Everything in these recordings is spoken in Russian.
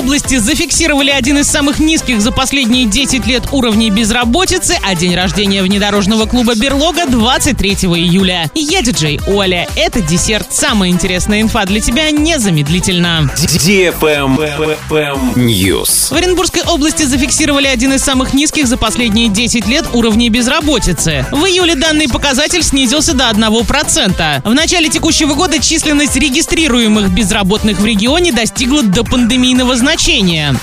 области зафиксировали один из самых низких за последние 10 лет уровней безработицы, а день рождения внедорожного клуба «Берлога» 23 июля. Я диджей Оля. Это десерт. Самая интересная инфа для тебя незамедлительно. News. В Оренбургской области зафиксировали один из самых низких за последние 10 лет уровней безработицы. В июле данный показатель снизился до 1%. В начале текущего года численность регистрируемых безработных в регионе достигла до пандемийного значения.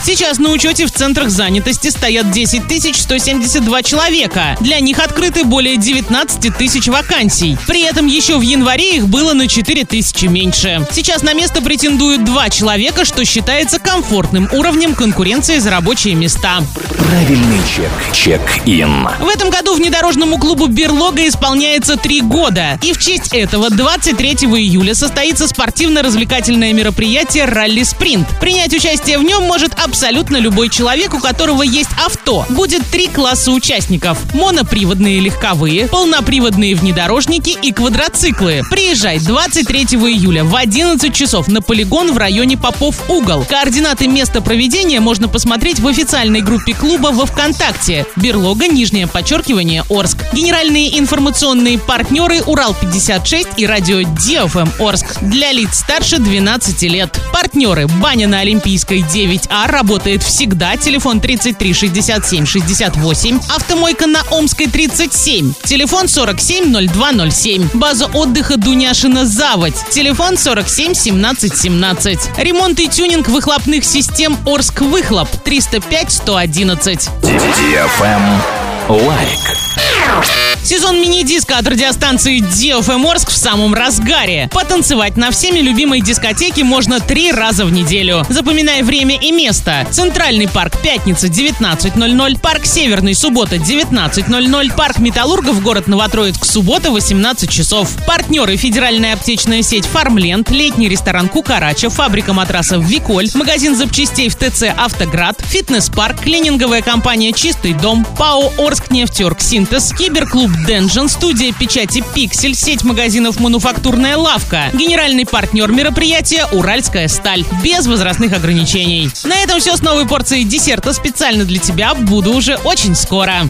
Сейчас на учете в центрах занятости стоят 10 172 человека. Для них открыты более 19 тысяч вакансий. При этом еще в январе их было на 4 тысячи меньше. Сейчас на место претендуют два человека, что считается комфортным уровнем конкуренции за рабочие места. Правильный чек. Чек-ин. В этом году внедорожному клубу «Берлога» исполняется три года. И в честь этого 23 июля состоится спортивно-развлекательное мероприятие «Ралли Спринт». Принять участие в нем может абсолютно любой человек, у которого есть авто. Будет три класса участников. Моноприводные легковые, полноприводные внедорожники и квадроциклы. Приезжай 23 июля в 11 часов на полигон в районе Попов Угол. Координаты места проведения можно посмотреть в официальной группе клуба во ВКонтакте. Берлога, нижнее подчеркивание, Орск. Генеральные информационные партнеры Урал-56 и радио DFM Орск. Для лиц старше 12 лет. Партнеры Баня на Олимпийской 9А работает всегда. Телефон 33 67 68. Автомойка на Омской 37. Телефон 470207. База отдыха Дуняшина Заводь. Телефон 47 17 17. Ремонт и тюнинг выхлопных систем Орск Выхлоп 305 111. Лайк. Сезон мини-диско от радиостанции DFM Орск в самом разгаре. Потанцевать на всеми любимой дискотеке можно три раза в неделю. Запоминай время и место. Центральный парк пятница 19.00, парк Северный суббота 19.00, парк Металлургов город Новотроицк суббота 18 часов. Партнеры федеральная аптечная сеть Фармленд, летний ресторан Кукарача, фабрика матрасов Виколь, магазин запчастей в ТЦ Автоград, фитнес-парк, клининговая компания Чистый дом, ПАО Орскнефтеоргсинтез, киберклуб Dungeon, студия печати Пиксель, сеть магазинов «Мануфактурная лавка». Генеральный партнер мероприятия «Уральская сталь». Без возрастных ограничений. На этом все с новой порцией десерта специально для тебя. Буду уже очень скоро.